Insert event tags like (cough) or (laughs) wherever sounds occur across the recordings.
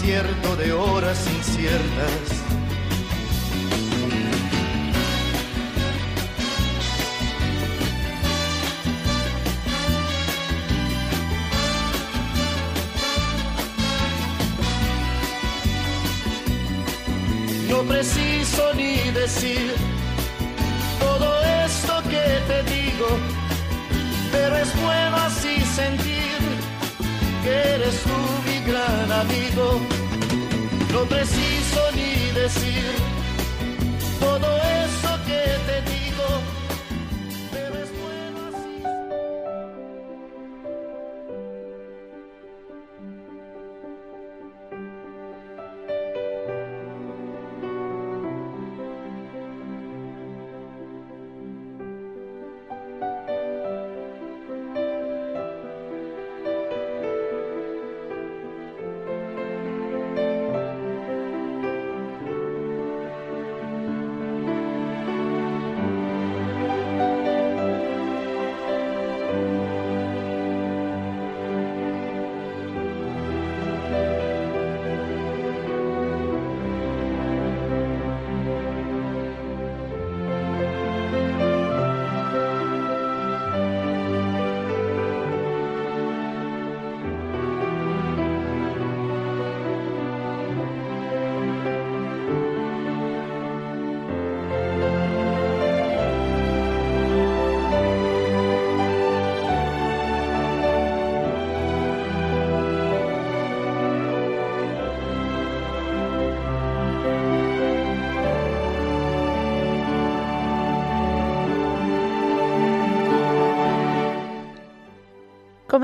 desierto de horas inciertas. No preciso ni decir todo esto que te digo, pero es bueno así sentir que eres tú gran amigo. No preciso ni decir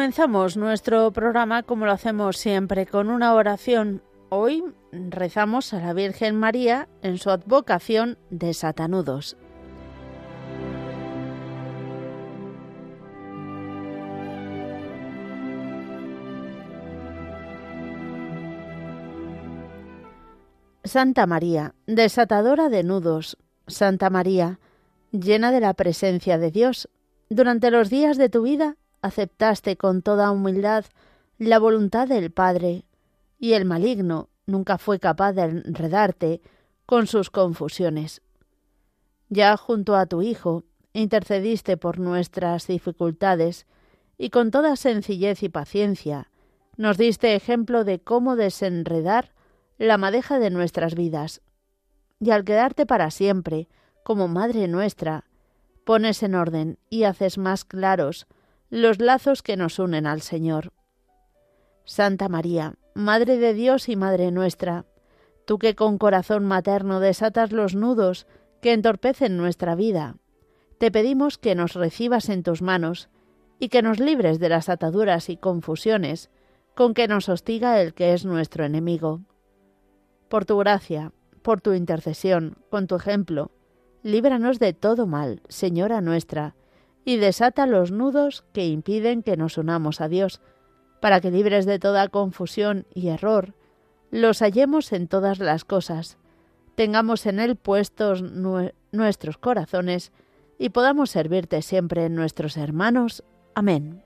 Comenzamos nuestro programa como lo hacemos siempre con una oración. Hoy rezamos a la Virgen María en su advocación de Satanudos. Santa María, desatadora de nudos, Santa María, llena de la presencia de Dios, durante los días de tu vida aceptaste con toda humildad la voluntad del Padre, y el maligno nunca fue capaz de enredarte con sus confusiones. Ya junto a tu Hijo intercediste por nuestras dificultades, y con toda sencillez y paciencia nos diste ejemplo de cómo desenredar la madeja de nuestras vidas. Y al quedarte para siempre, como Madre nuestra, pones en orden y haces más claros los lazos que nos unen al Señor. Santa María, Madre de Dios y Madre nuestra, tú que con corazón materno desatas los nudos que entorpecen nuestra vida, te pedimos que nos recibas en tus manos y que nos libres de las ataduras y confusiones con que nos hostiga el que es nuestro enemigo. Por tu gracia, por tu intercesión, con tu ejemplo, líbranos de todo mal, Señora nuestra, y desata los nudos que impiden que nos unamos a Dios, para que libres de toda confusión y error, los hallemos en todas las cosas, tengamos en Él puestos nuestros corazones y podamos servirte siempre en nuestros hermanos. Amén.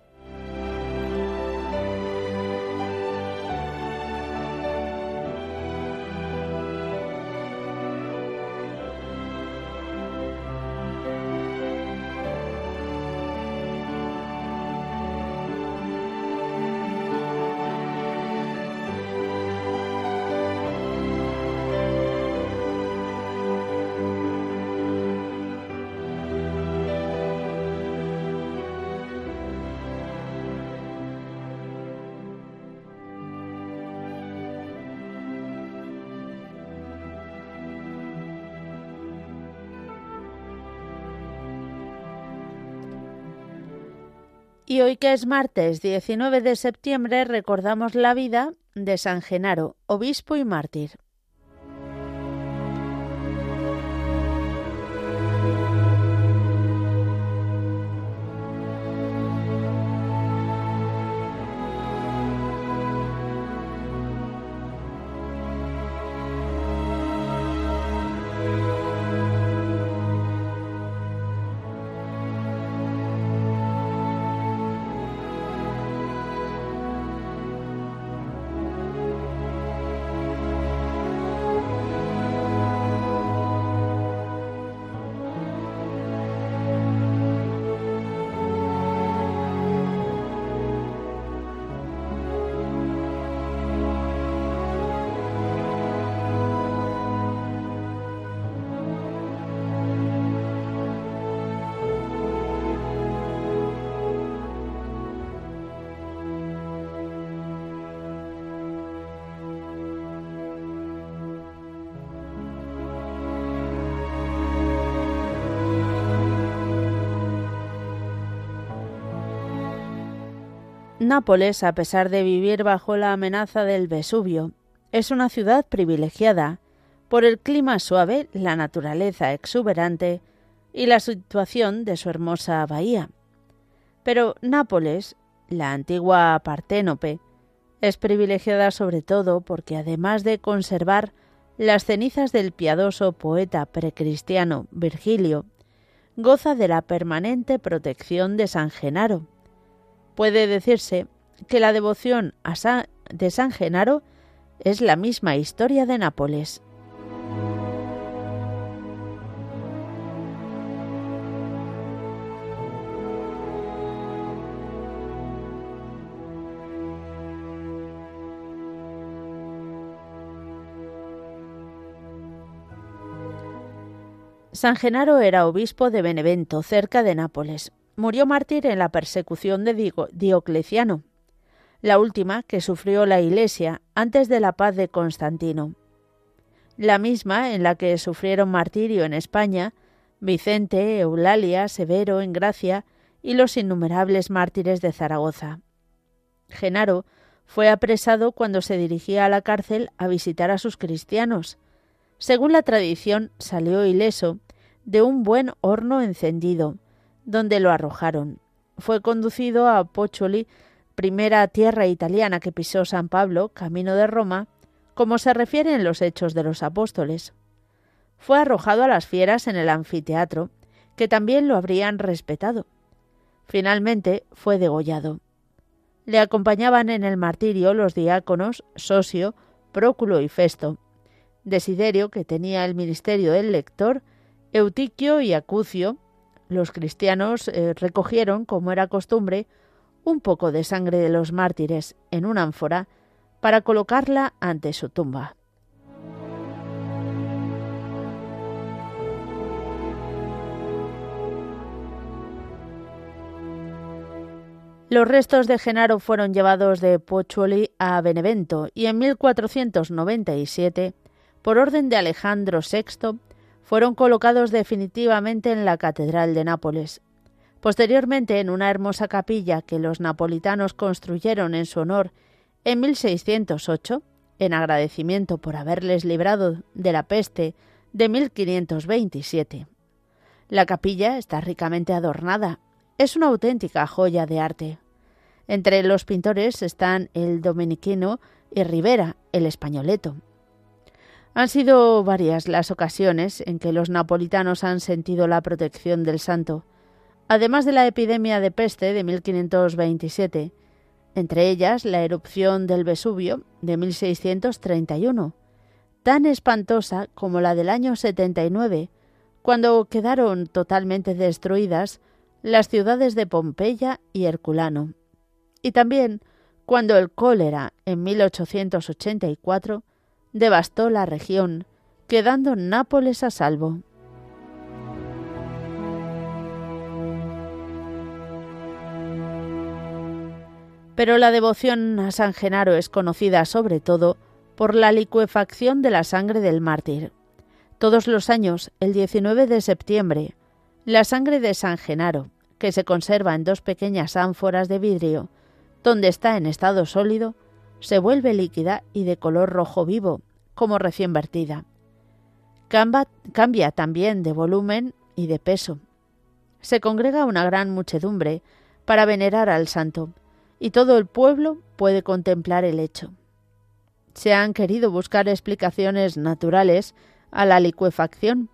Y hoy que es martes 19 de septiembre recordamos la vida de San Genaro, obispo y mártir. Nápoles, a pesar de vivir bajo la amenaza del Vesubio, es una ciudad privilegiada por el clima suave, la naturaleza exuberante y la situación de su hermosa bahía. Pero Nápoles, la antigua Parténope, es privilegiada sobre todo porque además de conservar las cenizas del piadoso poeta precristiano Virgilio, goza de la permanente protección de San Genaro. Puede decirse que la devoción de San Genaro es la misma historia de Nápoles. San Genaro era obispo de Benevento, cerca de Nápoles. Murió mártir en la persecución de Diocleciano, la última que sufrió la Iglesia antes de la paz de Constantino. La misma en la que sufrieron martirio en España Vicente, Eulalia, Severo en Gracia y los innumerables mártires de Zaragoza. Genaro fue apresado cuando se dirigía a la cárcel a visitar a sus cristianos. Según la tradición, salió ileso de un buen horno encendido, donde lo arrojaron. Fue conducido a Pocholi, primera tierra italiana que pisó San Pablo, camino de Roma, como se refiere en los Hechos de los Apóstoles. Fue arrojado a las fieras en el anfiteatro, que también lo habrían respetado. Finalmente fue degollado. Le acompañaban en el martirio los diáconos Sosio, Próculo y Festo. Desiderio, que tenía el ministerio del lector, Eutiquio y Acucio, los cristianos eh, recogieron, como era costumbre, un poco de sangre de los mártires en una ánfora para colocarla ante su tumba. Los restos de Genaro fueron llevados de Pochuoli a Benevento y en 1497, por orden de Alejandro VI, fueron colocados definitivamente en la Catedral de Nápoles. Posteriormente, en una hermosa capilla que los napolitanos construyeron en su honor en 1608, en agradecimiento por haberles librado de la peste de 1527. La capilla está ricamente adornada. Es una auténtica joya de arte. Entre los pintores están el dominiquino y Rivera, el españoleto. Han sido varias las ocasiones en que los napolitanos han sentido la protección del santo, además de la epidemia de peste de 1527, entre ellas la erupción del Vesubio de 1631, tan espantosa como la del año 79, cuando quedaron totalmente destruidas las ciudades de Pompeya y Herculano, y también cuando el cólera en 1884 devastó la región, quedando Nápoles a salvo. Pero la devoción a San Genaro es conocida sobre todo por la licuefacción de la sangre del mártir. Todos los años, el 19 de septiembre, la sangre de San Genaro, que se conserva en dos pequeñas ánforas de vidrio, donde está en estado sólido, se vuelve líquida y de color rojo vivo, como recién vertida. Cambia, también de volumen y de peso. Se congrega una gran muchedumbre para venerar al santo, y todo el pueblo puede contemplar el hecho. Se han querido buscar explicaciones naturales a la licuefacción,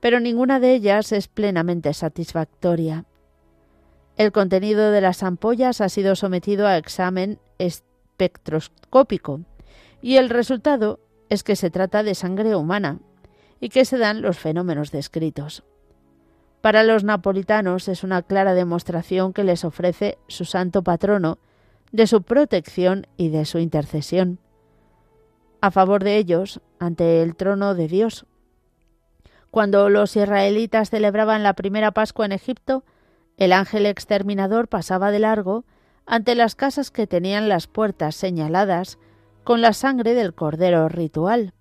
pero ninguna de ellas es plenamente satisfactoria. El contenido de las ampollas ha sido sometido a examen espectroscópico y el resultado es que se trata de sangre humana y que se dan los fenómenos descritos. Para los napolitanos es una clara demostración que les ofrece su santo patrono de su protección y de su intercesión. A favor de ellos, ante el trono de Dios. Cuando los israelitas celebraban la primera Pascua en Egipto, el ángel exterminador pasaba de largo ante las casas que tenían las puertas señaladas con la sangre del cordero ritual.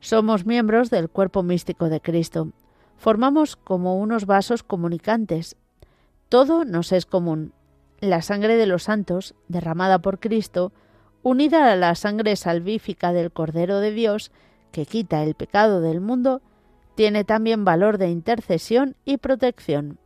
Somos miembros del cuerpo místico de Cristo. Formamos como unos vasos comunicantes. Todo nos es común. la sangre de los santos, derramada por Cristo, unida a la sangre salvífica del Cordero de Dios, que quita el pecado del mundo, tiene también valor de intercesión y protección.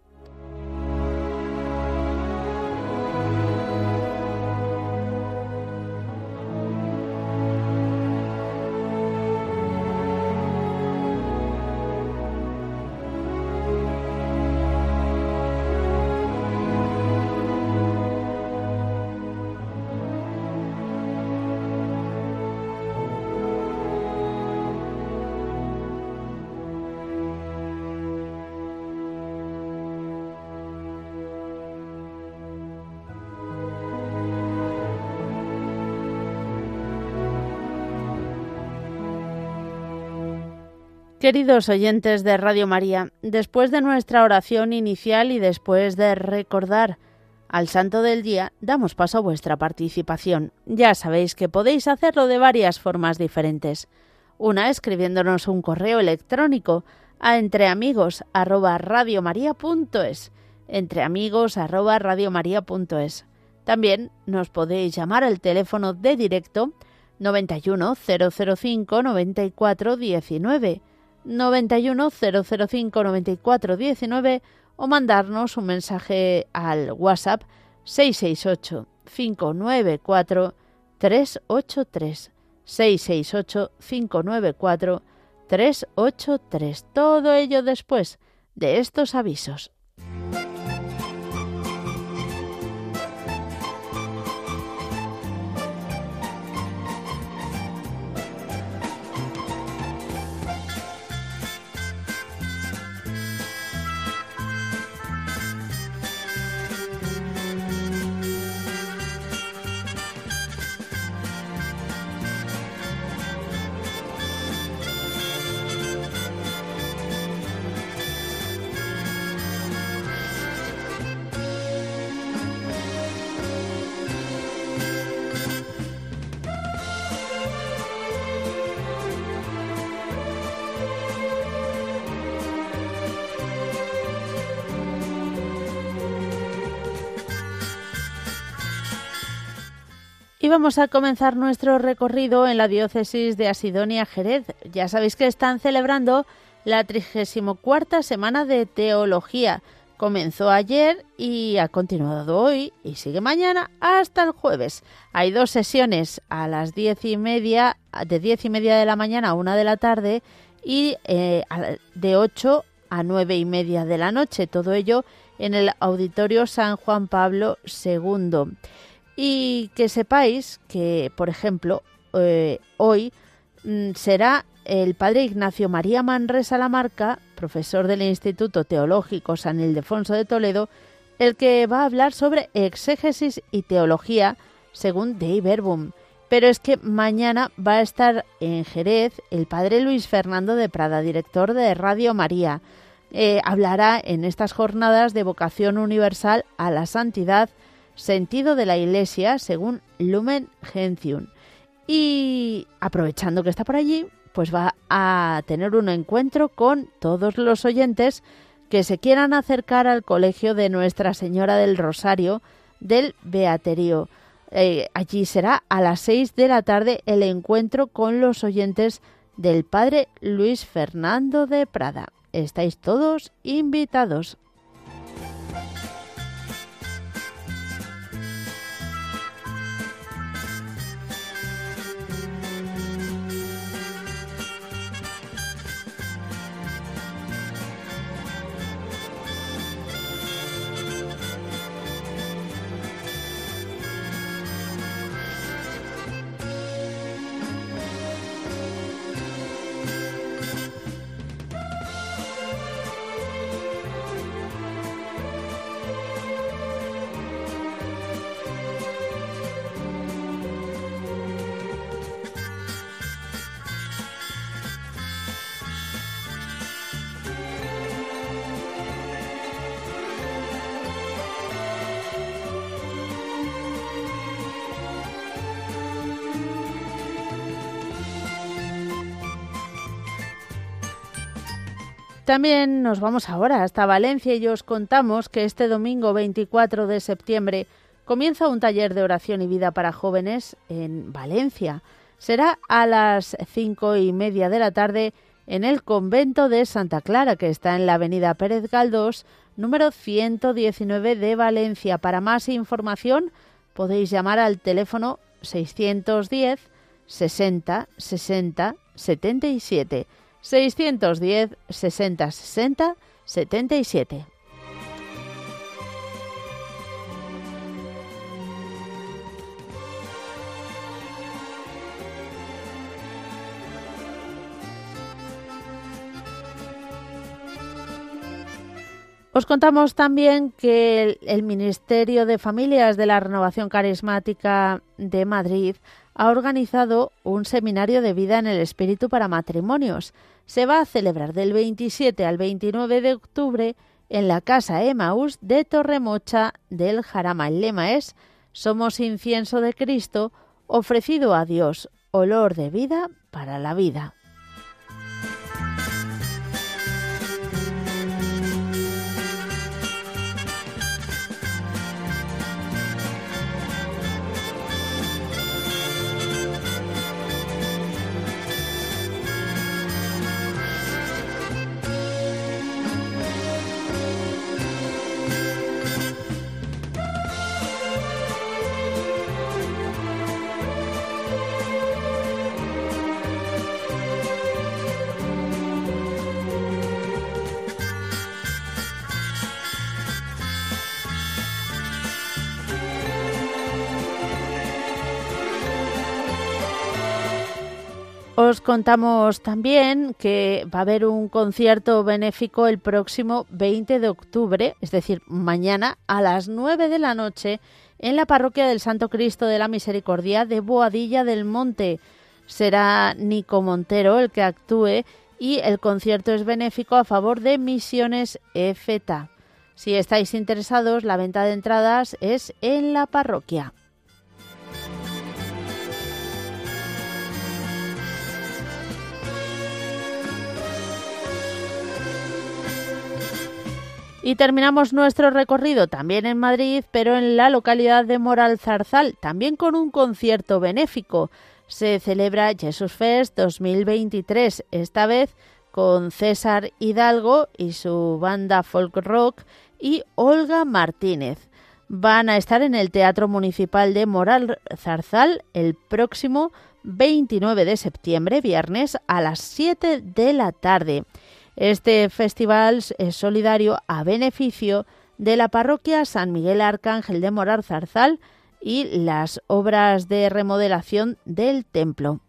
Queridos oyentes de Radio María, después de nuestra oración inicial y después de recordar al Santo del Día, damos paso a vuestra participación. Ya sabéis que podéis hacerlo de varias formas diferentes. Una escribiéndonos un correo electrónico a entreamigos@radiomaria.es, entreamigos@radiomaria.es. También nos podéis llamar al teléfono de directo 91 005 94 19 91 005 94 19 o mandarnos un mensaje al WhatsApp 668 594 383 668 594 383. Todo ello después de estos avisos. Vamos a comenzar nuestro recorrido en la diócesis de Asidonia Jerez. Ya sabéis que están celebrando la 34 semana de teología. Comenzó ayer y ha continuado hoy y sigue mañana hasta el jueves. Hay dos sesiones a las diez y media, de diez y media de la mañana a una de la tarde y eh, de 8 a nueve y media de la noche. Todo ello en el Auditorio San Juan Pablo II. Y que sepáis que, por ejemplo, eh, hoy mm, será el padre Ignacio María Manresa Lamarca, profesor del Instituto Teológico San Ildefonso de Toledo, el que va a hablar sobre exégesis y teología según Dei Verbum. Pero es que mañana va a estar en Jerez el padre Luis Fernando de Prada, director de Radio María. Eh, hablará en estas jornadas de vocación universal a la santidad, sentido de la Iglesia según Lumen Gentium. Y aprovechando que está por allí, pues va a tener un encuentro con todos los oyentes que se quieran acercar al colegio de Nuestra Señora del Rosario del Beaterío. Eh, allí será a las seis de la tarde el encuentro con los oyentes del Padre Luis Fernando de Prada. Estáis todos invitados. También nos vamos ahora hasta Valencia y os contamos que este domingo 24 de septiembre comienza un taller de oración y vida para jóvenes en Valencia. Será a las cinco y media de la tarde en el convento de Santa Clara, que está en la avenida Pérez Galdós, número 119 de Valencia. Para más información podéis llamar al teléfono 610 60 60 77. 610 60 60 77. Os contamos también que el, Ministerio de Familias de la Renovación Carismática de Madrid ha organizado un seminario de vida en el espíritu para matrimonios. Se va a celebrar del 27 al 29 de octubre en la Casa Emaús de Torremocha del Jarama. El lema es Somos incienso de Cristo ofrecido a Dios, olor de vida para la vida. Os contamos también que va a haber un concierto benéfico el próximo 20 de octubre, es decir, mañana a las 9 de la noche, en la parroquia del Santo Cristo de la Misericordia de Boadilla del Monte. Será Nico Montero el que actúe y el concierto es benéfico a favor de Misiones EFETA. Si estáis interesados, la venta de entradas es en la parroquia. Y terminamos nuestro recorrido también en Madrid, pero en la localidad de Moral Zarzal, también con un concierto benéfico. Se celebra Jesus Fest 2023, esta vez con César Hidalgo y su banda folk rock y Olga Martínez. Van a estar en el Teatro Municipal de Moral Zarzal el próximo 29 de septiembre, viernes, a las 7 de la tarde. Este festival es solidario a beneficio de la parroquia San Miguel Arcángel de Morar Zarzal y las obras de remodelación del templo.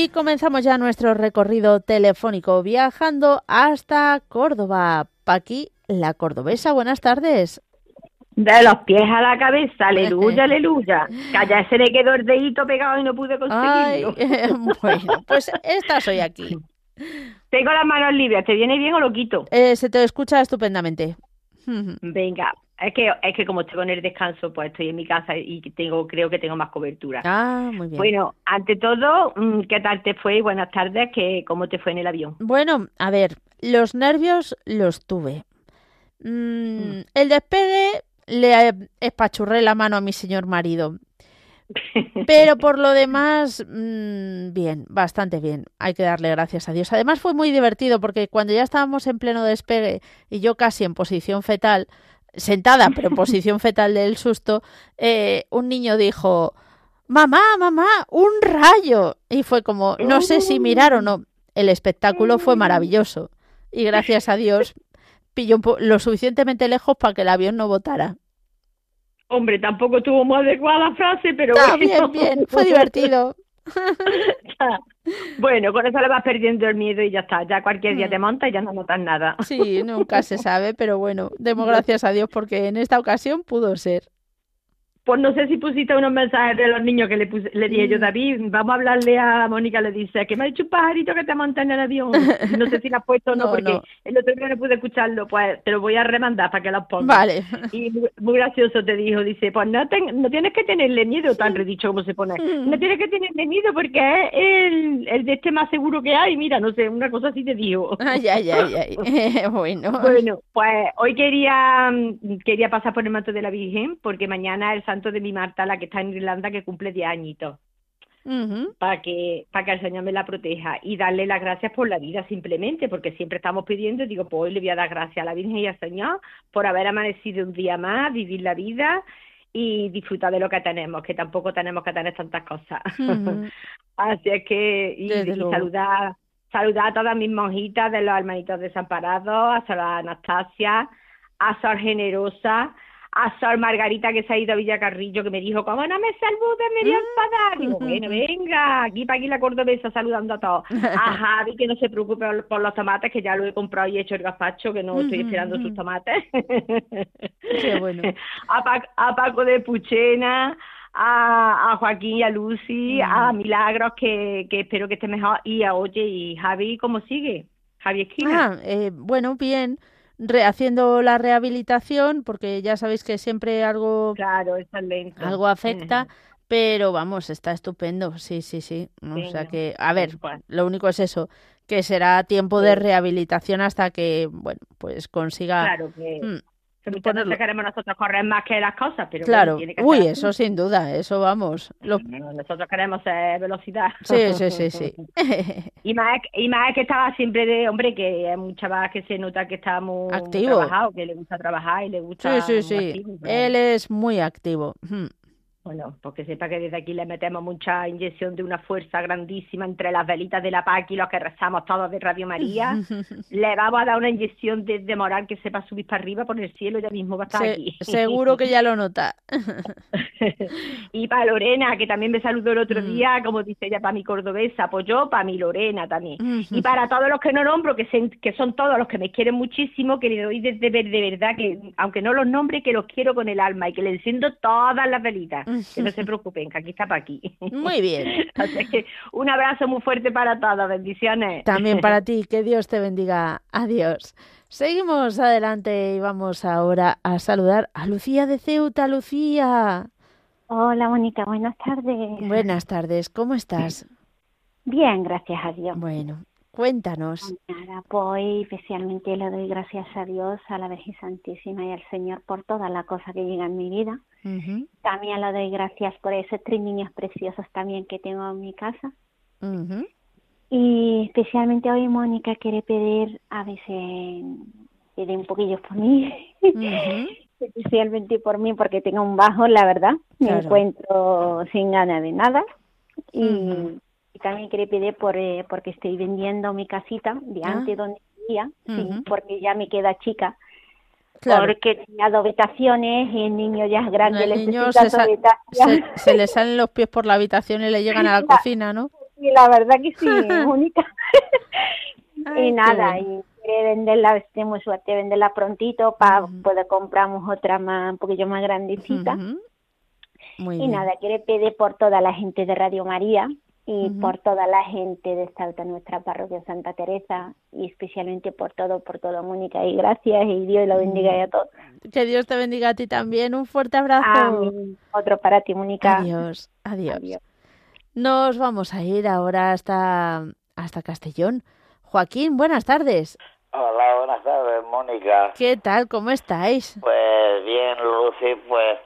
Y comenzamos ya nuestro recorrido telefónico viajando hasta Córdoba. Paqui, la cordobesa, buenas tardes. De los pies a la cabeza, aleluya, (laughs) aleluya. Que se le quedó el dedito pegado y no pude conseguirlo. (laughs) bueno, pues esta soy aquí. (laughs) Tengo las manos libres, ¿te viene bien o lo quito? Eh, se te escucha estupendamente. Venga, es que, es que como estoy con el descanso, pues estoy en mi casa y tengo, creo que tengo más cobertura. Ah, muy bien. Bueno, ante todo, mm, ¿qué tal te fue? Buenas tardes, ¿qué, ¿cómo te fue en el avión? Bueno, a ver, los nervios los tuve. Mm, mm. El despegue le espachurré la mano a mi señor marido. Pero por lo demás, bien, bastante bien. Hay que darle gracias a Dios. Además fue muy divertido porque cuando ya estábamos en pleno despegue y yo casi en posición fetal, sentada, pero en (laughs) posición fetal del susto, eh, un niño dijo, mamá, mamá, un rayo. Y fue como, no sé si mirar o no. El espectáculo fue maravilloso. Y gracias a Dios pilló lo suficientemente lejos para que el avión no botara. Hombre, tampoco tuvo muy adecuada la frase, pero bien, bien, fue divertido. (laughs) bueno, con eso le vas perdiendo el miedo y ya está. Ya cualquier día mm. te montas y ya no notas nada. Sí, nunca se sabe, pero bueno, demos (laughs) gracias a Dios porque en esta ocasión pudo ser. Pues no sé si pusiste unos mensajes de los niños que le, puse, le dije yo, mm. David, vamos a hablarle a Mónica, le dice, que me ha dicho un pajarito que te monta en el avión. No sé si la has puesto o no, (laughs) porque el otro día no pude escucharlo, pues te lo voy a remandar para que lo pongas. Vale. Y muy, gracioso te dijo, dice, pues no, no tienes que tenerle miedo, tan redicho como se pone. Mm. No tienes que tenerle miedo porque es el, el de este más seguro que hay, mira, no sé, una cosa así te digo. (laughs) Ay, ay, ay, ay. (laughs) bueno. Bueno, pues hoy quería, quería pasar por el manto de la Virgen, porque mañana el de mi Marta, la que está en Irlanda, que cumple 10 añitos. para que para que el Señor me la proteja y darle las gracias por la vida simplemente porque siempre estamos pidiendo digo pues hoy le voy a dar gracias a la Virgen y al Señor por haber amanecido un día más vivir la vida y disfrutar de lo que tenemos que tampoco tenemos que tener tantas cosas. (laughs) Así es que y, saludar saludar a todas mis monjitas de los hermanitos desamparados a Sor Anastasia a Sor Generosa a Sor Margarita que se ha ido a Villacarrillo que me dijo, como no me saludes, me a enfadar. Digo, bueno, (laughs) venga, aquí para aquí la cordobesa saludando a todos. A (laughs) Javi que no se preocupe por los tomates, que ya lo he comprado y he hecho el gazpacho, que no estoy esperando sus tomates. (laughs) Qué bueno. A, Paco de Puchena, a, Joaquín y a Lucy, a Milagros, que, que espero que esté mejor, y a Oye y Javi, ¿cómo sigue? Javi Esquina. Ah, eh, bueno, bien haciendo la rehabilitación, porque ya sabéis que siempre algo, claro, algo afecta, pero vamos, está estupendo, sí, sí, sí. o sea que, a ver, lo único es eso, que será tiempo de rehabilitación hasta que, bueno, pues consiga... Claro que... Mm, queremos nosotros correr más que las cosas, pero claro, uy, eso sin duda, eso vamos. Nosotros queremos velocidad. Sí, sí, sí, sí. (laughs) (laughs) y más y más que estaba siempre de hombre que hay mucha más que se nota que está muy activo, trabajado, que le gusta trabajar y le gusta. Sí, sí, sí. Él es muy activo. Bueno, porque sepa que desde aquí le metemos mucha inyección de una fuerza grandísima entre las velitas de la PAC y los que rezamos todos de Radio María. (laughs) le vamos a dar una inyección de, moral que sepa subir para arriba por el cielo, ya mismo va a estar aquí. Seguro que ya lo nota. (laughs) y para Lorena, que también me saludó el otro mm. día, como dice ella, para mi cordobesa, pues yo, para mi Lorena también. y para todos los que no nombro, que, que son todos los que me quieren muchísimo, que le doy de, de, verdad, que aunque no los nombre, que los quiero con el alma y que le enciendo todas las velitas (laughs) que no se preocupen, que aquí está para aquí. Muy bien. (laughs) Así que un abrazo muy fuerte para todos, bendiciones. También (laughs) para ti, que Dios te bendiga. Adiós. Seguimos adelante y vamos ahora a saludar a Lucía de Ceuta. Lucía. Hola, Mónica, buenas tardes. Buenas tardes, ¿cómo estás? Bien, gracias a Dios. Bueno, Cuéntanos. Nada, pues especialmente le doy gracias a Dios, a la Virgen Santísima y al Señor por todas las cosas que llegan en mi vida. También le doy gracias por esos tres niños preciosos también que tengo en mi casa. Y especialmente hoy Mónica quiere pedir, a veces pide un poquillo por mí, (laughs) especialmente por mí porque tengo un bajo, la verdad, me encuentro sin ganas de nada. Y también quería pedir por, eh, porque estoy vendiendo mi casita de ah. antes donde vivía, porque ya me queda chica. Porque tenía dos habitaciones y el niño ya es grande. El niño se, se, le salen los pies por la habitación y le llegan a la (laughs) cocina, ¿no? Sí, la verdad que sí, única. (laughs) y nada, y quiere venderla, tenemos suerte de venderla prontito para poder compramos otra más, un poquillo más grandecita. y nada, quiere pedir por toda la gente de Radio María, y por toda la gente de esta nuestra parroquia Santa Teresa y especialmente por todo, por todo Mónica y gracias y Dios lo bendiga a todos. Que Dios te bendiga a ti también, un fuerte abrazo. Otro para ti Mónica. Adiós, adiós, Nos vamos a ir ahora hasta, hasta Castellón. Joaquín, buenas tardes. Hola, buenas tardes, Mónica. ¿Qué tal? ¿Cómo estáis? Pues bien, Lucy, pues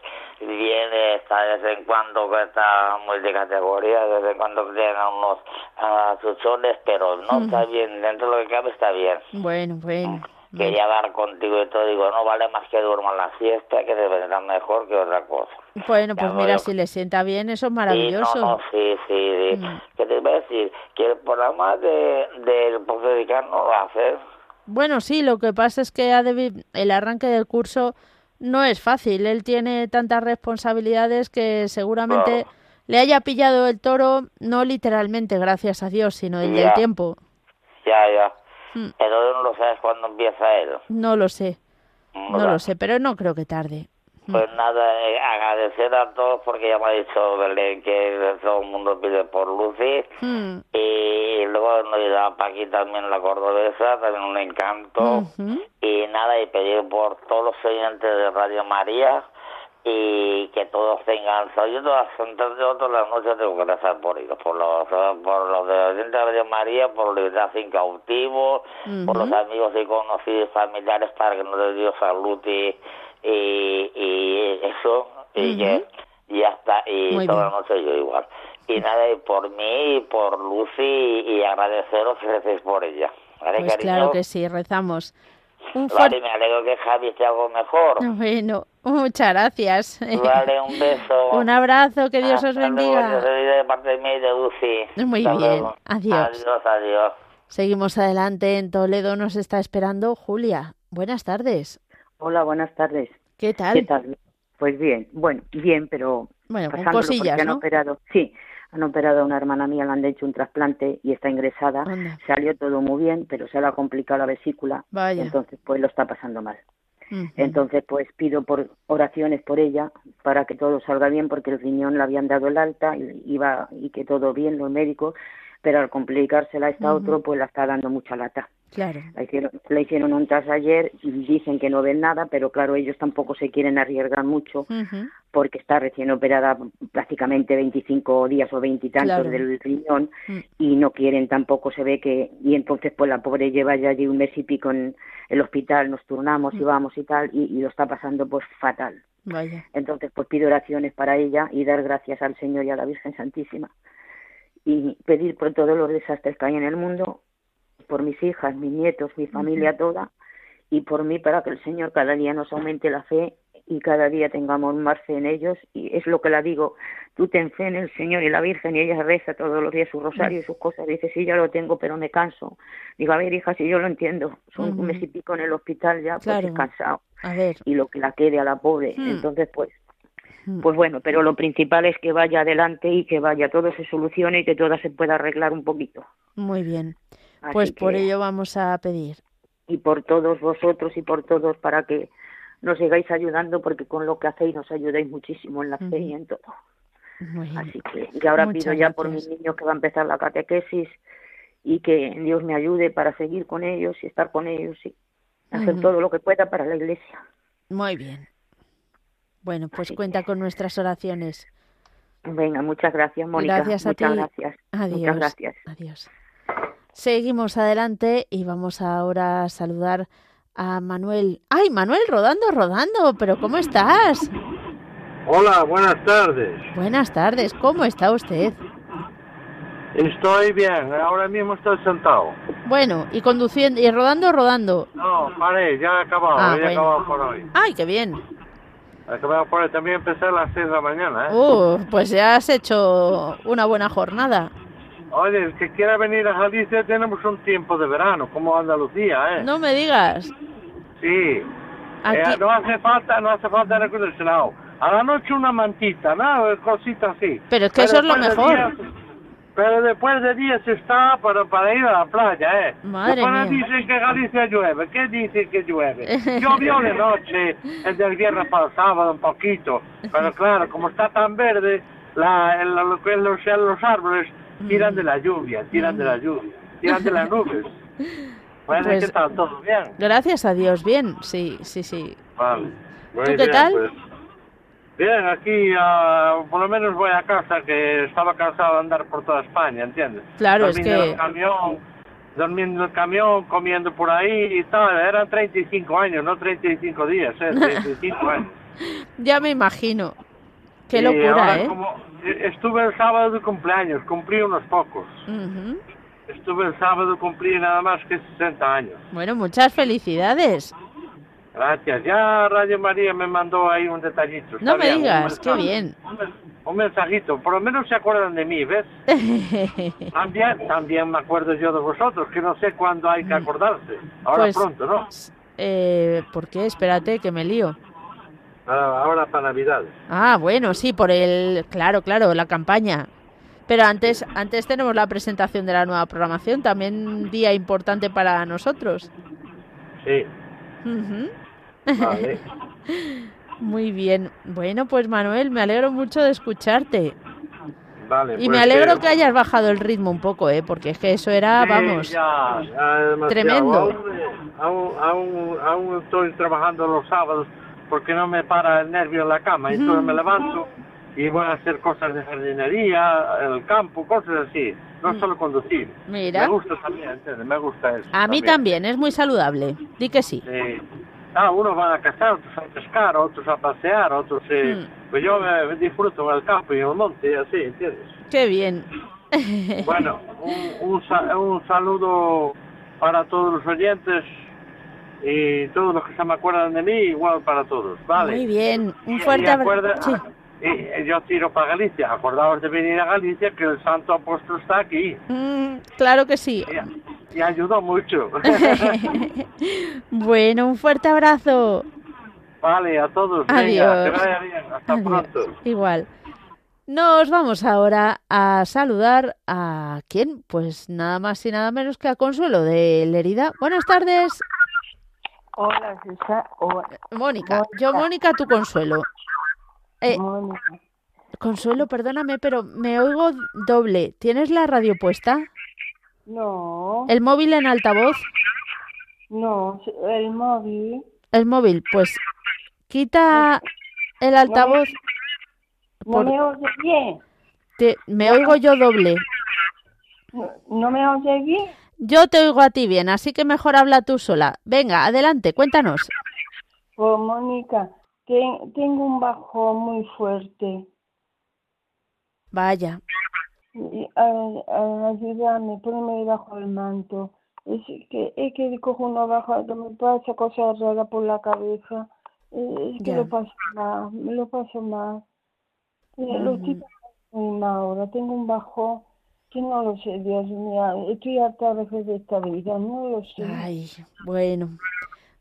viene, está de vez en cuando que está muy de categoría, de vez en cuando llega unos uh, pero no está bien, dentro de lo que cabe está bien. Bueno, bueno. Quería hablar contigo y todo, digo, no vale más que duerma la siesta, que te vendrá mejor que otra cosa. Bueno, pues mira, si le sienta bien, eso es maravilloso. Sí, no, sí, sí, mm. ¿qué te iba a decir? Que el programa de, del no lo haces. Bueno, sí, lo que pasa es que ha de, el arranque del curso no es fácil. Él tiene tantas responsabilidades que seguramente le haya pillado el toro, no literalmente, gracias a Dios, sino el del tiempo. Ya, ya. Hmm. Pero no lo sabes cuándo empieza él. No lo sé. No lo sé, pero no creo que tarde. Pues nada, eh, agradecer a todos porque ya me ha dicho Belén que todo el mundo pide por Lucy. Mm. Y luego nos ayudaba Paqui también la cordobesa, también un encanto. Y nada, y pedir por todos los oyentes de Radio María y que todos tengan salud. Yo todas, todas las noches tengo que rezar por ellos, por los, por los de la Radio María, por Libertad sin cautivo, por los amigos y conocidos familiares para que nos dé Dios salud y, y, eso, y que y hasta, y toda la noche yo igual. Y nada, y por mí, y por Lucy, y agradeceros que recéis por ella. ¿Vale, pues claro que sí, rezamos. vale, me alegro que Javi esté algo mejor. (laughs) Bueno, Muchas gracias. Vale, un beso. (laughs) un abrazo, que Dios os bendiga. de parte de mí de Lucy. Muy bien, adiós. Adiós, adiós. Seguimos adelante. En Toledo nos está esperando Julia. Buenas tardes. Hola, buenas tardes. ¿Qué tal? ¿Qué tal? Pues bien, bueno, bien, pero bueno, con cosillas, han operado, sí, han operado a una hermana mía, le han hecho un trasplante y está ingresada. Salió todo muy bien, pero se le ha complicado la vesícula. Vaya. Entonces, pues lo está pasando mal. Entonces, pues pido por oraciones por ella para que todo salga bien, porque el riñón le habían dado el alta y, iba, y que todo bien, los médicos, pero al complicársela a esta otro, pues la está dando mucha lata. Claro. Le hicieron, hicieron un tras ayer y dicen que no ven nada, pero claro, ellos tampoco se quieren arriesgar mucho porque está recién operada prácticamente 25 días o 20 y tantos del riñón mm. y no quieren tampoco, se ve que, y entonces pues la pobre lleva ya allí un mes y pico en el hospital, nos turnamos y mm. vamos y tal, y, lo está pasando pues fatal. Vaya. Entonces pues pido oraciones para ella y dar gracias al Señor y a la Virgen Santísima y pedir por todos los desastres que hay en el mundo por mis hijas, mis nietos, mi familia toda, y por mí para que el Señor cada día nos aumente la fe y cada día tengamos más fe en ellos. Y es lo que la digo, tú ten fe en el Señor y la Virgen, y ella reza todos los días su rosario y sus cosas. Dice, sí, ya lo tengo, pero me canso. Digo, a ver, hija, si yo lo entiendo, son un mes y pico en el hospital ya, pues cansado. A ver. Y lo que la quede a la pobre. Hmm. Entonces, pues. Pues bueno, pero lo principal es que vaya adelante y que vaya, todo se solucione y que todo se pueda arreglar un poquito. Muy bien pues por ello vamos a pedir. Y por todos vosotros y por todos para que nos sigáis ayudando porque con lo que hacéis nos ayudáis muchísimo en la fe y en todo. Así que y ahora pido ya por mis niños que va a empezar la catequesis y que Dios me ayude para seguir con ellos y estar con ellos y hacer todo lo que pueda para la iglesia. Muy bien. Bueno, pues cuenta con nuestras oraciones. Venga, muchas gracias, Mónica. Gracias a muchas gracias. Adiós. Muchas gracias. Adiós. Seguimos adelante y vamos ahora a saludar a Manuel. ¡Ay, Manuel, rodando, rodando! ¿Pero cómo estás? Hola, buenas tardes. Buenas tardes, ¿cómo está usted? Estoy bien, ahora mismo estoy sentado. Bueno, y conduciendo, y rodando, rodando. No, paré, ya he acabado, ah, ya he acabado por hoy. ¡Ay, qué bien! Acabado por hoy, también empecé a las 6 de la mañana, ¿eh? Uh, pues ya has hecho una buena jornada. Oye, el que quiera venir a Galicia tenemos un tiempo de verano, como Andalucía, ¿eh? No me digas. Sí. Eh, no hace falta, no hace falta acondicionado. A la noche una mantita, ¿no? Cositas así. Pero es que eso es lo mejor. Pero después de días está para, para ir a la playa, ¿eh? Madre después dicen que Galicia llueve. ¿Qué dicen que llueve? (laughs) Llovió de noche, el del viernes para el sábado un poquito. Pero (laughs) claro, como está tan verde, la, los, los árboles tiran de la lluvia, tiran de la lluvia, tiran de las (laughs) nubes. Bueno, pues, ¿qué tal? ¿Todo bien? Gracias a Dios, bien, sí, sí, sí. Vale. ¿Tú qué tal? Pues. Bien, aquí uh, por lo menos voy a casa, que estaba cansado de andar por toda España, ¿entiendes? Claro, es que... En el camión, dormiendo en el camión, comiendo por ahí y tal. Eran 35 años, no 35 días, ¿eh? 35 años. (laughs) ya me imagino. Qué locura, ¿eh? estuve el sábado de cumpleaños, cumplí unos pocos. Estuve el sábado, cumplí nada más que 60 años. Bueno, muchas felicidades. Gracias. Ya Radio María me mandó ahí un detallito. No me digas, qué bien. Un, mensajito, por lo menos se acuerdan de mí, ¿ves? (laughs) también, también me acuerdo yo de vosotros, que no sé cuándo hay que acordarse. Ahora pues, pronto, ¿no? Eh, ¿Por qué? Espérate, que me lío. Ahora, para Navidad. Ah, bueno, sí, por el, claro, claro, la campaña. Pero antes, antes tenemos la presentación de la nueva programación, también un día importante para nosotros. Sí. Vale. Muy bien. Bueno, pues Manuel, me alegro mucho de escucharte. Vale, y pues me alegro que- que hayas bajado el ritmo un poco, ¿eh? Porque es que eso era, Sí, vamos, ya, ya tremendo. Aún, aún, aún, aún estoy trabajando los sábados porque no me para el nervio en la cama. Entonces me levanto y voy a hacer cosas de jardinería, en el campo, cosas así. No solo conducir. Mm. Mira. Me gusta también, ¿entiendes? Me gusta eso. a mí también, es muy saludable. Di que sí. Sí. Ah, unos van a cazar, otros a pescar, otros a pasear, otros... Eh, Mm. Pues yo me, me disfruto en el campo y en el monte así, ¿entiendes? Qué bien. (laughs) Bueno, un, un, un saludo para todos los oyentes y todos los que se me acuerdan de mí, igual para todos, ¿vale? Muy bien. Un fuerte abrazo. Sí. Y yo tiro para Galicia, acordaos de venir a Galicia que el santo apóstol está aquí Mm, claro que sí. y, y ayudó mucho. (laughs) bueno, un fuerte abrazo. vale, a todos, venga, Adiós. que vaya bien, hasta Adiós. pronto. Igual. Nos vamos ahora a saludar a quién, pues nada más y nada menos que a Consuelo de Lerida. Buenas tardes, Hola, César. Hola, Mónica. Yo, Mónica, tu Consuelo. Eh. Consuelo, perdóname, pero me oigo doble. ¿Tienes la radio puesta? No, ¿El móvil en altavoz? no, el móvil. El móvil, pues quita el altavoz. ¿No Por- me oye bien? Te- me oigo yo doble. ¿No, no me oye bien? Yo te oigo a ti bien, así que mejor habla tú sola. Venga, adelante, cuéntanos. Pues, Mónica, ten- tengo un bajo muy fuerte. Vaya. Y, a- a- ayúdame, ponme debajo del manto. Es que, es que cojo una baja que me pasa cosas raras por la cabeza. Es que Ya. lo paso mal, me lo paso mal. Lo estoy Ujú. pasando muy mal ahora. Tengo un bajo que no lo sé, Dios mío. Estoy harta a veces de esta vida, no lo sé. Ay, bueno.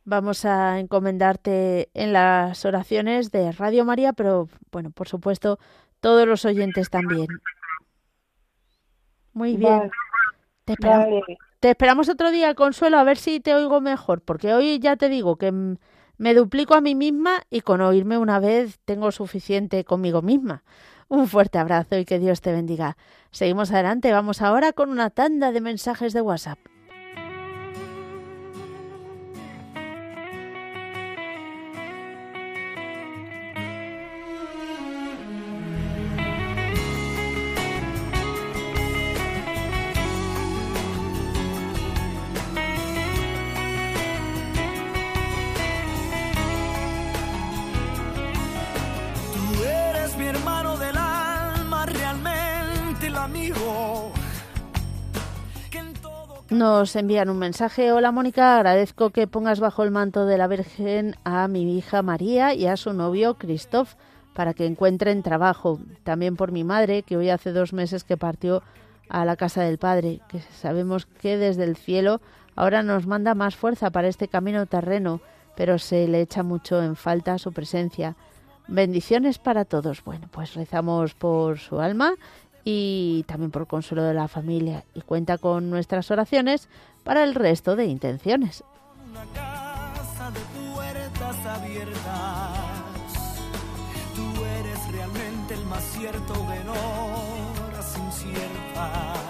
Vamos a encomendarte en las oraciones de Radio María, pero bueno, por supuesto, todos los oyentes también. Muy bien. Vale, Te esperamos, vale. te esperamos otro día, Consuelo, a ver si te oigo mejor, porque hoy ya te digo que me duplico a mí misma y con oírme una vez tengo suficiente conmigo misma. Un fuerte abrazo y que Dios te bendiga. Seguimos adelante, vamos ahora con una tanda de mensajes de WhatsApp. Nos envían un mensaje. Hola Mónica, agradezco que pongas bajo el manto de la Virgen a mi hija María y a su novio Christoph para que encuentren trabajo. También por mi madre, que hoy hace dos meses que partió a la casa del Padre, que sabemos que desde el cielo ahora nos manda más fuerza para este camino terreno, pero se le echa mucho en falta su presencia. Bendiciones para todos. Bueno, pues rezamos por su alma y también por consuelo de la familia y cuenta con nuestras oraciones para el resto de intenciones. una casa de puertas abiertas. Tú eres realmente el más cierto de horas inciertas.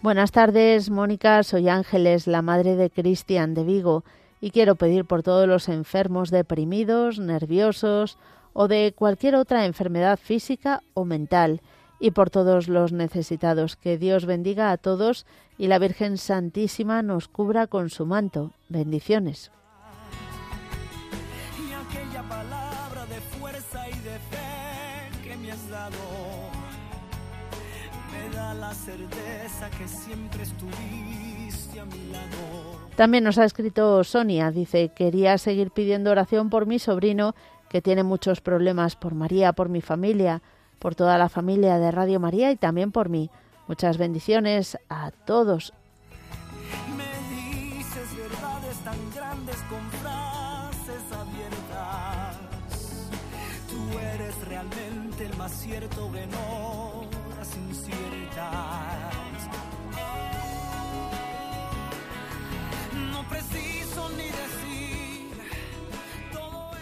Buenas tardes, Mónica. Soy Ángeles, la madre de Cristian de Vigo, y quiero pedir por todos los enfermos deprimidos, nerviosos o de cualquier otra enfermedad física o mental, y por todos los necesitados. Que Dios bendiga a todos y la Virgen Santísima nos cubra con su manto. Bendiciones. Y aquella palabra de fuerza y de fe que me has dado me da la certeza que siempre estuviste. También nos ha escrito Sonia, dice, quería seguir pidiendo oración por mi sobrino que tiene muchos problemas, por María, por mi familia, por toda la familia de Radio María y también por mí. Muchas bendiciones a todos.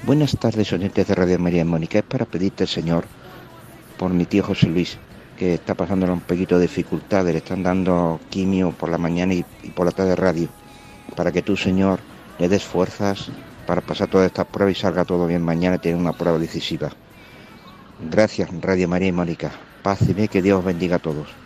Buenas tardes, oyentes de Radio María Mónica. Es para pedirte, Señor, por mi tío José Luis, que está pasándole un poquito de dificultades, le están dando quimio por la mañana y, por la tarde radio, para que tú, Señor, le des fuerzas para pasar todas estas pruebas y salga todo bien mañana y tener una prueba decisiva. Gracias, Radio María y Mónica. Paz y bien, que Dios bendiga a todos.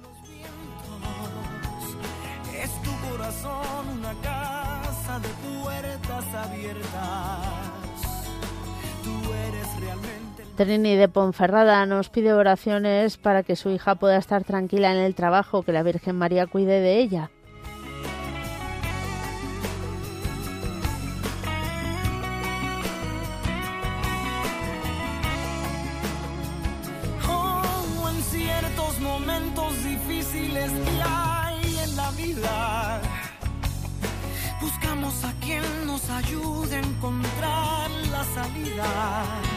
Trini de Ponferrada nos pide oraciones para que su hija pueda estar tranquila en el trabajo, que la Virgen María cuide de ella. Oh, en ciertos momentos difíciles que hay en la vida, buscamos a quien nos ayude a encontrar la salida.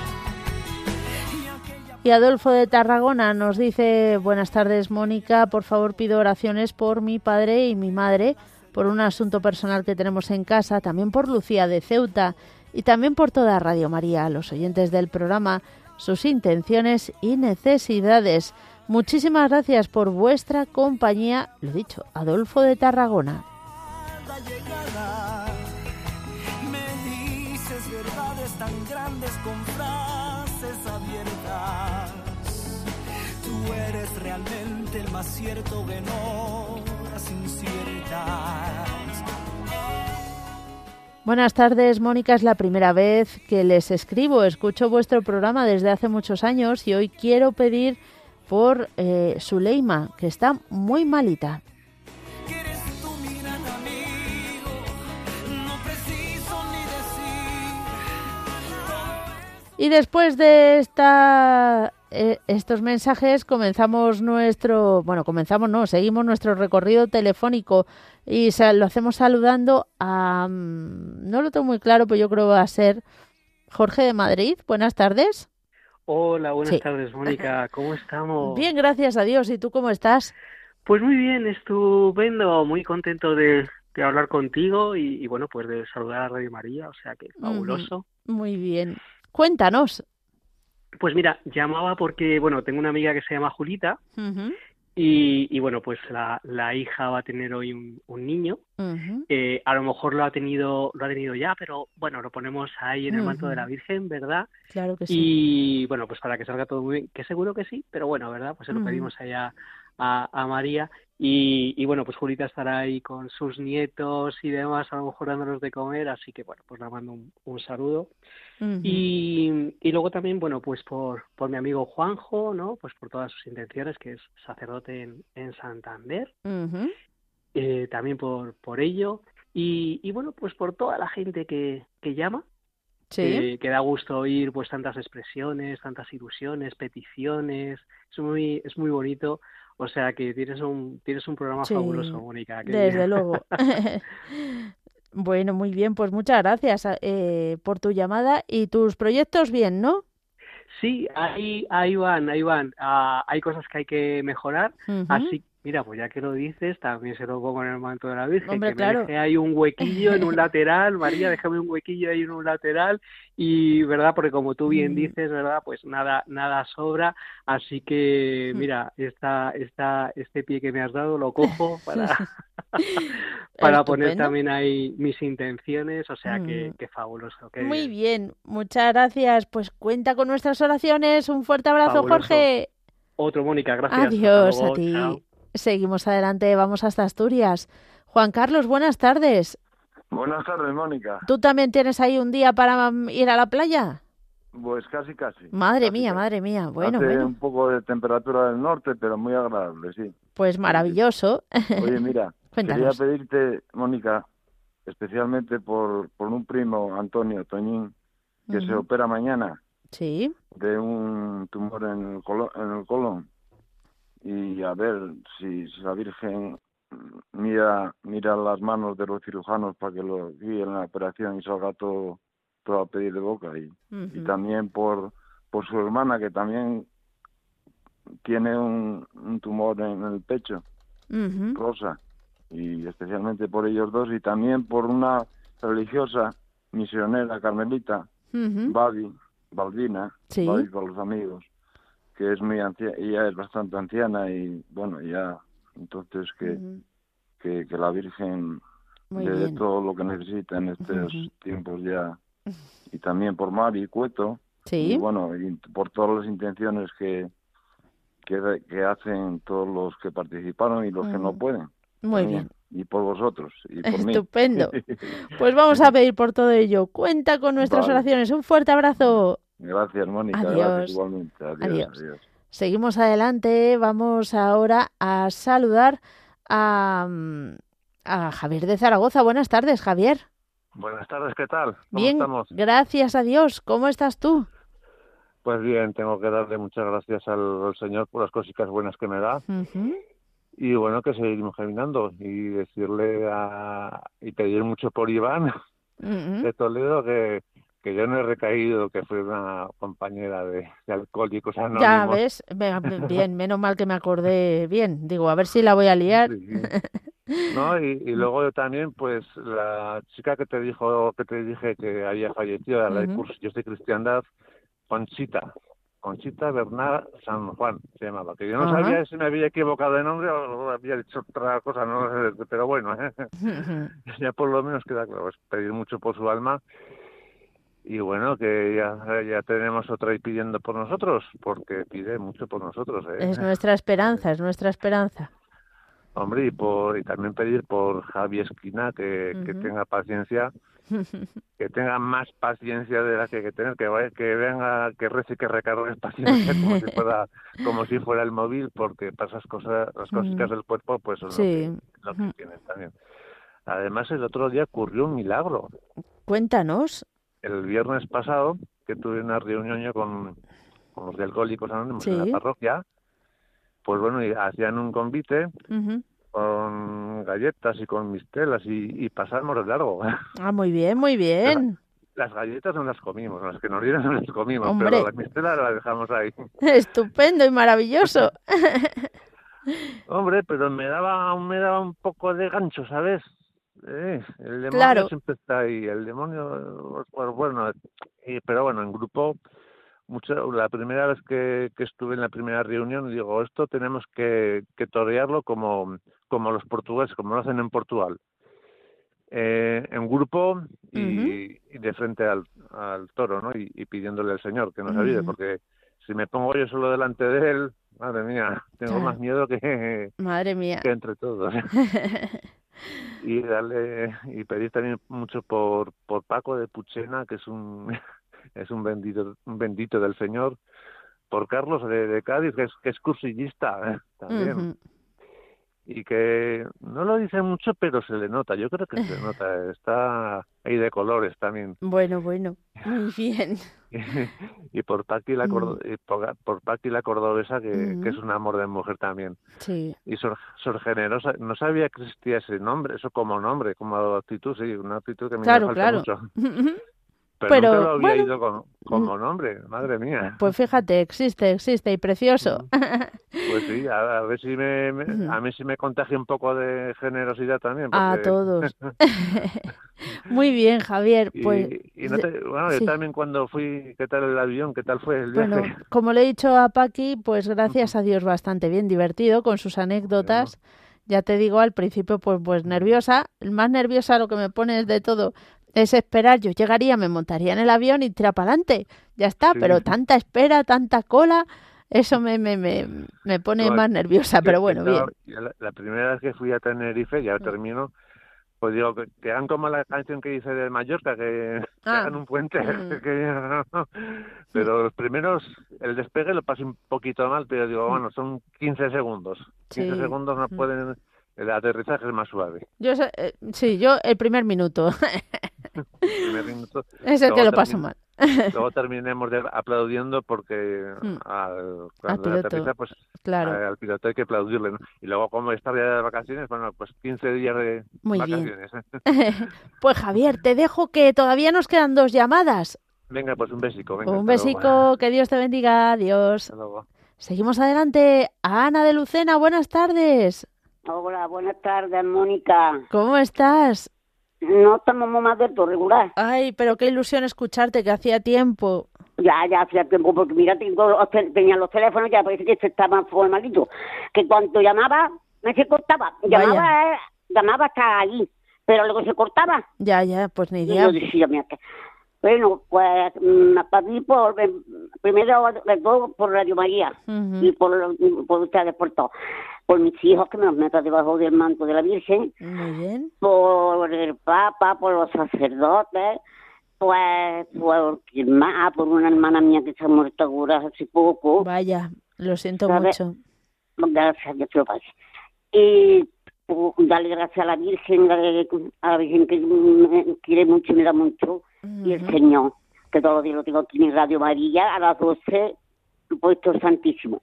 Y Adolfo de Tarragona nos dice, buenas tardes Mónica, por favor pido oraciones por mi padre y mi madre, por un asunto personal que tenemos en casa, también por Lucía de Ceuta y también por toda Radio María, los oyentes del programa, sus intenciones y necesidades. Muchísimas gracias por vuestra compañía, lo dicho, Adolfo de Tarragona. Cierto que no Buenas tardes, Mónica. Es la primera vez que les escribo. Escucho vuestro programa desde hace muchos años y hoy quiero pedir por eh, Zuleima, que está muy malita. Y después de esta eh, estos mensajes comenzamos nuestro, bueno, comenzamos, no, seguimos nuestro recorrido telefónico y lo hacemos saludando a, mm, no lo tengo muy claro, pero yo creo que va a ser Jorge de Madrid. Buenas tardes. Hola, buenas tardes, Mónica. (laughs) ¿Cómo estamos? Bien, gracias a Dios. ¿Y tú cómo estás? Pues muy bien, estupendo, muy contento de, hablar contigo y, bueno, pues de saludar a Radio María, o sea que fabuloso. Muy bien. Cuéntanos, pues mira, llamaba porque, bueno, tengo una amiga que se llama Julita y, y, bueno, pues la, la, hija va a tener hoy un, niño. eh, a lo mejor lo ha tenido lo ha tenido ya, pero bueno, lo ponemos ahí en el manto de la Virgen, ¿verdad? Claro que sí. Y bueno, pues para que salga todo muy bien, que seguro que sí, pero bueno, ¿verdad? Pues se lo pedimos allá a, a María y, y, bueno, pues Julita estará ahí con sus nietos y demás, a lo mejor dándolos de comer, así que bueno, pues le mando un, un saludo. y, y luego también, bueno, pues por, por mi amigo Juanjo, ¿no? Pues por todas sus intenciones, que es sacerdote en, en Santander. eh, también por, por ello. Y, y bueno, pues por toda la gente que, que llama, Sí. que da gusto oír pues tantas expresiones, tantas ilusiones, peticiones, es muy, es muy bonito o sea que tienes un, tienes un programa fabuloso, Mónica. Desde luego. (laughs) (laughs) bueno, muy bien, pues muchas gracias eh, por tu llamada y tus proyectos bien, ¿no? Sí, ahí, ahí van, ahí van. Ah, hay cosas que hay que mejorar, así Mira, pues ya que lo dices, también se lo pongo en el manto de la Virgen, que claro. me deje un huequillo en un (laughs) lateral, María, déjame un huequillo ahí en un lateral, y verdad, porque como tú bien mm. dices, verdad, pues nada, nada sobra, así que mm. mira, esta, esta, este pie que me has dado lo cojo (laughs) para, (laughs) para poner también ahí mis intenciones, o sea que, mm. que fabuloso. Muy bien, muchas gracias, pues cuenta con nuestras oraciones, un fuerte abrazo, Jorge. Otro, Mónica, gracias. Adiós a ti. Seguimos adelante, vamos hasta Asturias. Juan Carlos, buenas tardes. Buenas tardes, Mónica. ¿Tú también tienes ahí un día para ir a la playa? Pues casi, casi. Madre mía, madre mía. Bueno, Hace bueno. un poco de temperatura del norte, pero muy agradable, sí. Pues maravilloso. Oye, (laughs) mira, quería pedirte, Mónica, especialmente por, por un primo, Antonio Toñín, que se opera mañana. Sí. De un tumor en el, colon, en el colon y a ver si, la Virgen mira mira las manos de los cirujanos para que lo guíen la operación y salga todo todo a pedir de boca. Y, y también por por su hermana que también tiene un, un tumor en el pecho rosa y especialmente por ellos dos y también por una religiosa misionera carmelita Babi, Balbina, Sí. Babi los amigos, que es muy anciana, ella es bastante anciana y bueno, ya, entonces que, que, que la Virgen Muy le dé bien. todo lo que necesita en estos tiempos ya. (laughs) Y también por Mari Cueto, Sí. y bueno, y por todas las intenciones que, que, que hacen todos los que participaron y los que no pueden. Muy también. Y por vosotros, y por (laughs) mí. Estupendo. (laughs) Pues vamos a pedir por todo ello. Cuenta con nuestras Vale. oraciones. Un fuerte abrazo. Gracias, Mónica. Adiós. Gracias igualmente. Adiós. Adiós. adiós. Seguimos adelante. Vamos ahora a saludar a, a Javier de Zaragoza. Buenas tardes, Javier. Buenas tardes, ¿qué tal? ¿Cómo Bien, estamos? gracias a Dios. ¿Cómo estás tú? Pues bien, tengo que darle muchas gracias al, al Señor por las cositas buenas que me da y bueno, que seguimos caminando y decirle a, y pedir mucho por Iván Ujú. de Toledo que, que yo no he recaído, que fue una compañera de, de alcohólicos anónimos. Ya ves, (laughs) bien, menos mal que me acordé bien. Digo, a ver si la voy a liar. ¿no? Y, y luego yo también, pues, la chica que te dijo, que te dije que había fallecido, la de Ujú. cursillos de cristiandad, Conchita, Conchita Bernard San Juan se llamaba, que yo no sabía si me había equivocado de nombre o había dicho otra cosa, no lo sé, pero bueno, ¿eh? (laughs) (laughs) ya por lo menos queda claro, es pedir mucho por su alma y bueno, que ya, ya tenemos otra ahí pidiendo por nosotros, porque pide mucho por nosotros, ¿eh? Es nuestra esperanza, es nuestra esperanza. Hombre, y, por, y también pedir por Javi Esquina que, que tenga paciencia, (laughs) que tenga más paciencia de la que hay que tener, que vaya, que venga, que rece, que recargue paciencia como si fuera, como si fuera el móvil, porque para esas cosas, las cositas del cuerpo, pues Sí. lo que, lo que Ujú. tienen también. Además, el otro día ocurrió un milagro. Cuéntanos. El viernes pasado, que tuve una reunión yo con, con los de Alcohólicos Anónimos en la parroquia, pues bueno, y hacían un convite con galletas y con mistelas y, y pasamos de largo. (laughs) Ah, muy bien, muy bien. Las galletas no las comimos, las que nos dieron no las comimos, Hombre. pero las mistelas las dejamos ahí. (laughs) Estupendo y maravilloso. (laughs) Hombre, pero me daba, me daba un poco de gancho, ¿sabes? Eh, el demonio Claro. siempre está ahí, el demonio, bueno, pero bueno, en grupo, mucho, la primera vez que, que estuve en la primera reunión, digo, esto tenemos que, que torearlo como, como los portugueses, como lo hacen en Portugal. Eh, en grupo y, y de frente al, al toro, ¿no? Y, y pidiéndole al Señor que nos ayude, porque si me pongo yo solo delante de él, madre mía, tengo Claro. más miedo que, (laughs) Madre mía. que entre todos. (laughs) y darle y pedir también mucho por por Paco de Puchena que es un (laughs) es un bendito un bendito del Señor por Carlos de, de Cádiz que es que es cursillista ¿eh? también. Y que no lo dice mucho pero se le nota yo creo que se le (laughs) nota está ahí de colores también Bueno, bueno. Muy bien. (laughs) y por Paqui la cordo- y por, por Paqui la cordobesa que, es un amor de mujer también Sí. y Sor, Sor Generosa, no sabía que existía ese nombre, eso como nombre, como actitud, sí, una actitud que a mí Claro, me claro. falta mucho. (laughs) Pero, Pero, nunca lo había bueno. ido con- como nombre, madre mía. Pues fíjate, existe, existe y precioso. Pues sí, a, a ver si me, a mí sí me contagia un poco de generosidad también. A todos. (laughs) Muy bien, Javier. y, Pues y no te- bueno, yo también cuando fui, ¿qué tal el avión? ¿Qué tal fue el viaje? Bueno, como le he dicho a Paqui, pues gracias a Dios bastante bien, divertido con sus anécdotas. Ya te digo, al principio pues pues nerviosa, más nerviosa lo que me pone es de todo es esperar, yo llegaría, me montaría en el avión y tira para adelante, ya está, Sí. pero tanta espera, tanta cola, eso me, me, me, me pone No, más nerviosa, pero bueno, bien. La, la primera vez que fui a Tenerife, ya termino, pues digo, que, que hagan como la canción que dice de Mallorca, que, (laughs) que Ah. hagan un puente. (laughs) Mm. que- pero los primeros, el despegue lo pasé un poquito mal, pero digo, bueno, son 15 segundos. 15 Mm. Sí. segundos no Mm. pueden, el aterrizaje es más suave. Yo eh, sí, yo el primer minuto, (laughs) Primer minuto. es el que Luego lo paso mal. Luego terminemos de aplaudiendo porque Mm. al, Al cuando aterriza, pues claro. a- al piloto hay que aplaudirle. ¿no? Y luego, como estar ya de vacaciones, bueno, pues 15 días de Muy bien. vacaciones. (laughs) Pues Javier, te dejo que todavía nos quedan dos llamadas. venga, pues un besico. Venga, Un luego. besico, que Dios te bendiga, adiós. Hasta luego. Seguimos adelante. Ana de Lucena, buenas tardes. Hola, buenas tardes, Mónica. ¿Cómo estás? No estamos más de todo regular. Ay, pero qué ilusión escucharte, que hacía tiempo. Ya, ya hacía tiempo, porque mira, tengo, tenía los teléfonos, ya parece que estaba formalito. Que cuando llamaba, me se cortaba. Llamaba, llamaba hasta allí, pero luego se cortaba. Ya, ya, pues ni idea. Y yo decía, mira, que... Bueno, pues mm, para mí, por, primero de todo por Radio María y por, por ustedes, por todo. Por mis hijos que me los meto debajo del manto de la Virgen. Muy bien. Por el Papa, por los sacerdotes, pues por, por una hermana mía que se ha muerto ahora hace poco. Vaya, lo siento mucho. Gracias, Dios lo pase. Y darle gracias a la Virgen, a la Virgen que me quiere mucho y me da mucho y el Señor, que todos los días lo tengo aquí en Radio María, a las 12, puesto santísimo.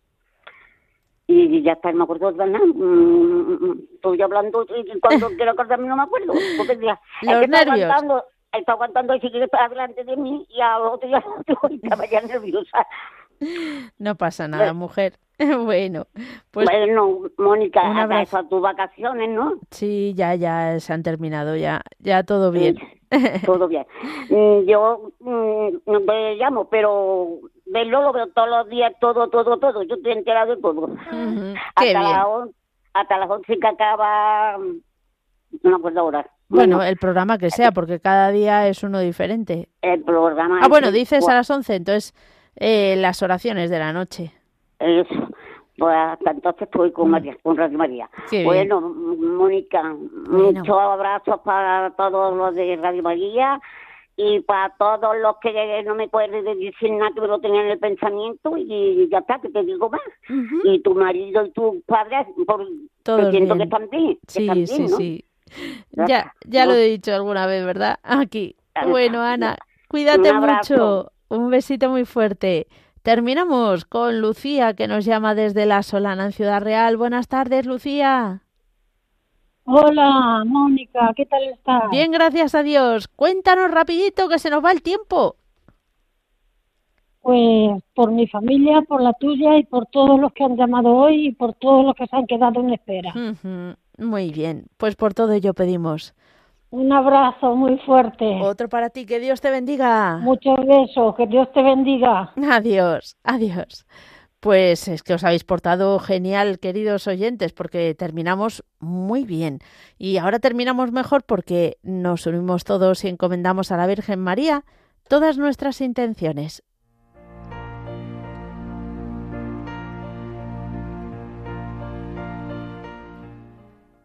Y ya está, no me acuerdo de nada. Mm, estoy hablando y cuando (laughs) quiero acordarme no me acuerdo. Porque ya, Los nervios. Aguantando, está aguantando y sigue delante de mí y a otro ya (laughs) estaba ya nerviosa. No pasa nada, mujer. (laughs) Bueno, pues. Bueno, Mónica, a tus vacaciones, ¿no? Sí, ya, ya se han terminado, ya, ya todo bien. (laughs) todo bien. Mm, yo mm, no me llamo, pero verlo lo veo todos los días, todo, todo, todo. Yo estoy enterado de todo. (laughs) hasta, las hasta las 11 que acaba, no me acuerdo ahora. Bueno, el programa que sea, porque cada día es uno diferente. El programa. Ah, bueno, dices a las 11, entonces eh, las oraciones de la noche. Eso. Pues hasta entonces estoy con María, con Radio María. bueno, Mónica, muchos abrazos para todos los de Radio María y para todos los que no me pueden decir nada que me lo tengan en el pensamiento y ya está, que te digo más. Y tu marido y tu padre, por, Todos siento que están bien. Sí, sí, sí. Ya, ya lo he dicho alguna vez, ¿verdad? Aquí. Bueno, Ana, cuídate mucho. Un besito muy fuerte. Terminamos con Lucía, que nos llama desde La Solana, en Ciudad Real. Buenas tardes, Lucía. Hola, Mónica, ¿qué tal estás? Bien, gracias a Dios. Cuéntanos rapidito que se nos va el tiempo. Pues por mi familia, por la tuya y por todos los que han llamado hoy y por todos los que se han quedado en espera. Muy bien, pues por todo ello pedimos. Un abrazo muy fuerte. Otro para ti, que Dios te bendiga. Muchos besos, que Dios te bendiga. Adiós, adiós. Pues es que os habéis portado genial, queridos oyentes, porque terminamos muy bien. Y ahora terminamos mejor porque nos unimos todos y encomendamos a la Virgen María todas nuestras intenciones.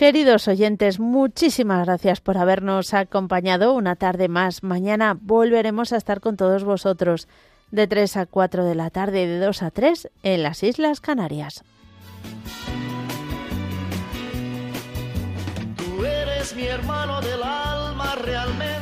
Queridos oyentes, muchísimas gracias por habernos acompañado una tarde más. Mañana volveremos a estar con todos vosotros de 3 a 4 de la tarde y de 2 a 3 en las Islas Canarias. Tú eres mi hermano del alma, realmente